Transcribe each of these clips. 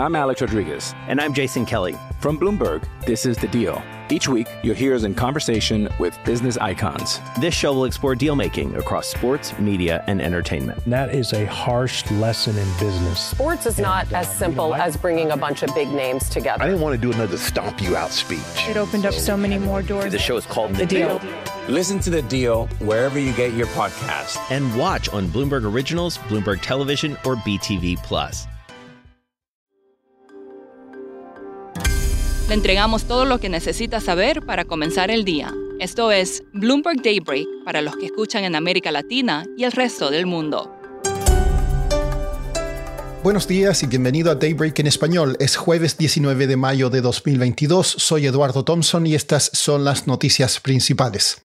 I'm Alex Rodriguez. And I'm Jason Kelly. From Bloomberg, this is The Deal. Each week, you'll hear us in conversation with business icons. This show will explore deal making across sports, media, and entertainment. That is a harsh lesson in business. Sports is not and, uh, as simple you know, as bringing a bunch of big names together. I didn't want to do another stomp you out speech. It opened up so many more doors. The show is called The, the deal. deal. Listen to The Deal wherever you get your podcast. And watch on Bloomberg Originals, Bloomberg Television, or BTV Plus. Le entregamos todo lo que necesita saber para comenzar el día. Esto es Bloomberg Daybreak para los que escuchan en América Latina y el resto del mundo. Buenos días y bienvenido a Daybreak en español. Es jueves 19 de mayo de 2022. Soy Eduardo Thompson y estas son las noticias principales.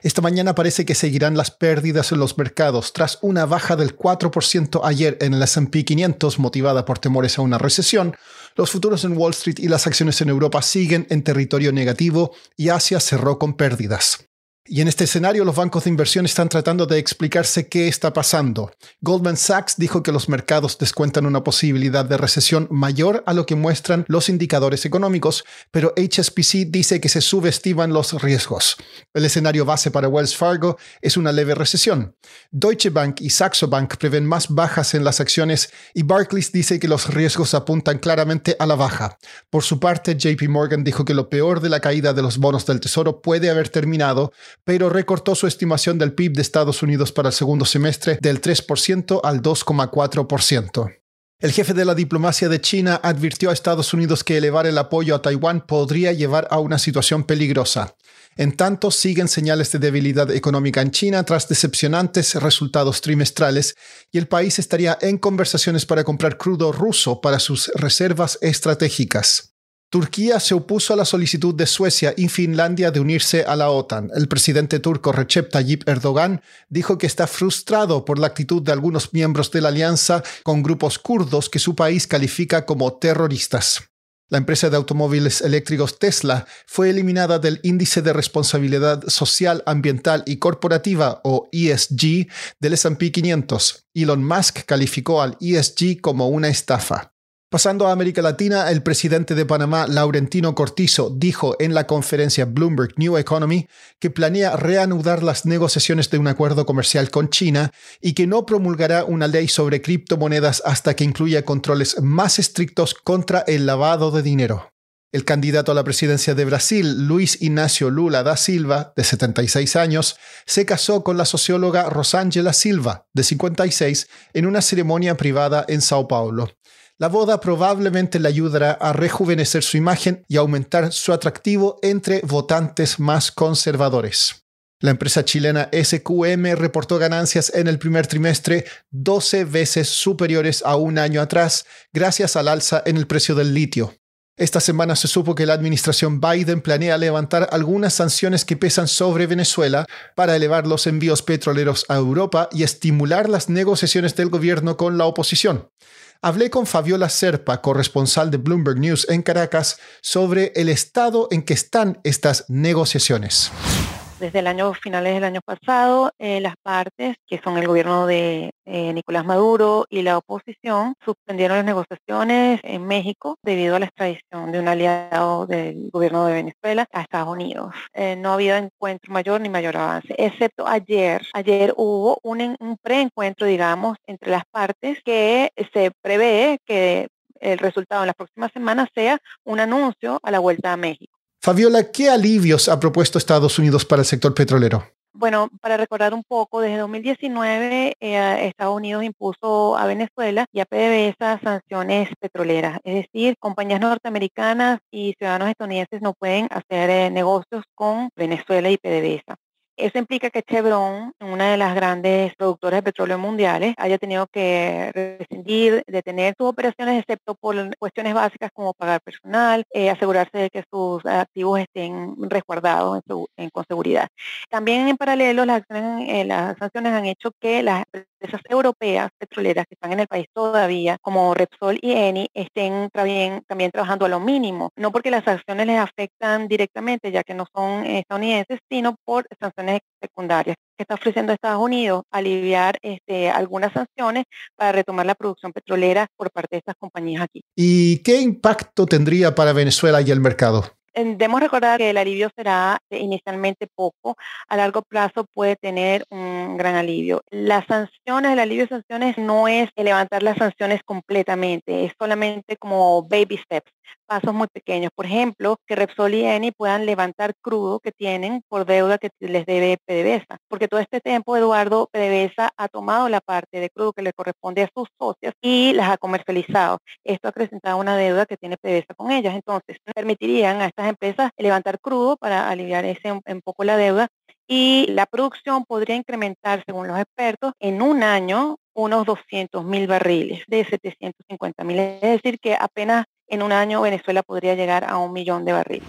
Esta mañana parece que seguirán las pérdidas en los mercados tras una baja del 4% ayer en el S&P 500 motivada por temores a una recesión. Los futuros en Wall Street y las acciones en Europa siguen en territorio negativo y Asia cerró con pérdidas. Y en este escenario los bancos de inversión están tratando de explicarse qué está pasando. Goldman Sachs dijo que los mercados descuentan una posibilidad de recesión mayor a lo que muestran los indicadores económicos, pero HSBC dice que se subestiman los riesgos. El escenario base para Wells Fargo es una leve recesión. Deutsche Bank y Saxo Bank prevén más bajas en las acciones y Barclays dice que los riesgos apuntan claramente a la baja. Por su parte, JP Morgan dijo que lo peor de la caída de los bonos del Tesoro puede haber terminado, pero recortó su estimación del PIB de Estados Unidos para el segundo semestre del 3% al 2,4%. El jefe de la diplomacia de China advirtió a Estados Unidos que elevar el apoyo a Taiwán podría llevar a una situación peligrosa. En tanto, siguen señales de debilidad económica en China tras decepcionantes resultados trimestrales y el país estaría en conversaciones para comprar crudo ruso para sus reservas estratégicas. Turquía se opuso a la solicitud de Suecia y Finlandia de unirse a la OTAN. El presidente turco Recep Tayyip Erdogan dijo que está frustrado por la actitud de algunos miembros de la alianza con grupos kurdos que su país califica como terroristas. La empresa de automóviles eléctricos Tesla fue eliminada del Índice de Responsabilidad Social, Ambiental y Corporativa o ESG del S&P 500. Elon Musk calificó al ESG como una estafa. Pasando a América Latina, el presidente de Panamá, Laurentino Cortizo, dijo en la conferencia Bloomberg New Economy que planea reanudar las negociaciones de un acuerdo comercial con China y que no promulgará una ley sobre criptomonedas hasta que incluya controles más estrictos contra el lavado de dinero. El candidato a la presidencia de Brasil, Luis Ignacio Lula da Silva, de 76 años, se casó con la socióloga Rosângela Silva, de 56, en una ceremonia privada en Sao Paulo. La boda probablemente le ayudará a rejuvenecer su imagen y aumentar su atractivo entre votantes más conservadores. La empresa chilena SQM reportó ganancias en el primer trimestre 12 veces superiores a un año atrás gracias al alza en el precio del litio. Esta semana se supo que la administración Biden planea levantar algunas sanciones que pesan sobre Venezuela para elevar los envíos petroleros a Europa y estimular las negociaciones del gobierno con la oposición hablé con Fabiola Serpa, corresponsal de Bloomberg News en Caracas, sobre el estado en que están estas negociaciones. Desde el año finales del año pasado, eh, las partes, que son el gobierno de eh, Nicolás Maduro y la oposición, suspendieron las negociaciones en México debido a la extradición de un aliado del gobierno de Venezuela a Estados Unidos. Eh, no ha habido encuentro mayor ni mayor avance, excepto ayer. Ayer hubo un, un preencuentro, digamos, entre las partes que se prevé que el resultado en las próximas semanas sea un anuncio a la vuelta a México. Fabiola, ¿qué alivios ha propuesto Estados Unidos para el sector petrolero? Bueno, para recordar un poco, desde 2019 eh, Estados Unidos impuso a Venezuela y a PDVSA sanciones petroleras, es decir, compañías norteamericanas y ciudadanos estadounidenses no pueden hacer eh, negocios con Venezuela y PDVSA. Eso implica que Chevron, una de las grandes productoras de petróleo mundiales, haya tenido que rescindir, detener sus operaciones, excepto por cuestiones básicas como pagar personal, eh, asegurarse de que sus activos estén resguardados con seguridad. También en paralelo, las, eh, las sanciones han hecho que las empresas europeas petroleras que están en el país todavía, como Repsol y Eni, estén también, también trabajando a lo mínimo, no porque las sanciones les afectan directamente, ya que no son estadounidenses, sino por sanciones sanciones secundarias que está ofreciendo Estados Unidos, aliviar este, algunas sanciones para retomar la producción petrolera por parte de estas compañías aquí. ¿Y qué impacto tendría para Venezuela y el mercado? Debemos recordar que el alivio será inicialmente poco, a largo plazo puede tener un gran alivio. Las sanciones, el alivio de sanciones no es levantar las sanciones completamente, es solamente como baby steps pasos muy pequeños. Por ejemplo, que Repsol y Eni puedan levantar crudo que tienen por deuda que les debe PDVSA. Porque todo este tiempo, Eduardo, PDVSA ha tomado la parte de crudo que le corresponde a sus socios y las ha comercializado. Esto ha acrecentado una deuda que tiene PDVSA con ellas. Entonces, permitirían a estas empresas levantar crudo para aliviar ese un poco la deuda y la producción podría incrementar, según los expertos, en un año unos 200 mil barriles de 750 mil. Es decir, que apenas en un año Venezuela podría llegar a un millón de barriles.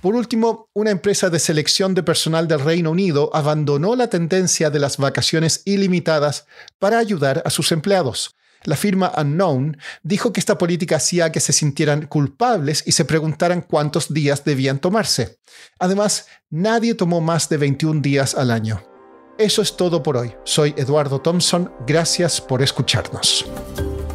Por último, una empresa de selección de personal del Reino Unido abandonó la tendencia de las vacaciones ilimitadas para ayudar a sus empleados. La firma Unknown dijo que esta política hacía que se sintieran culpables y se preguntaran cuántos días debían tomarse. Además, nadie tomó más de 21 días al año. Eso es todo por hoy. Soy Eduardo Thompson. Gracias por escucharnos.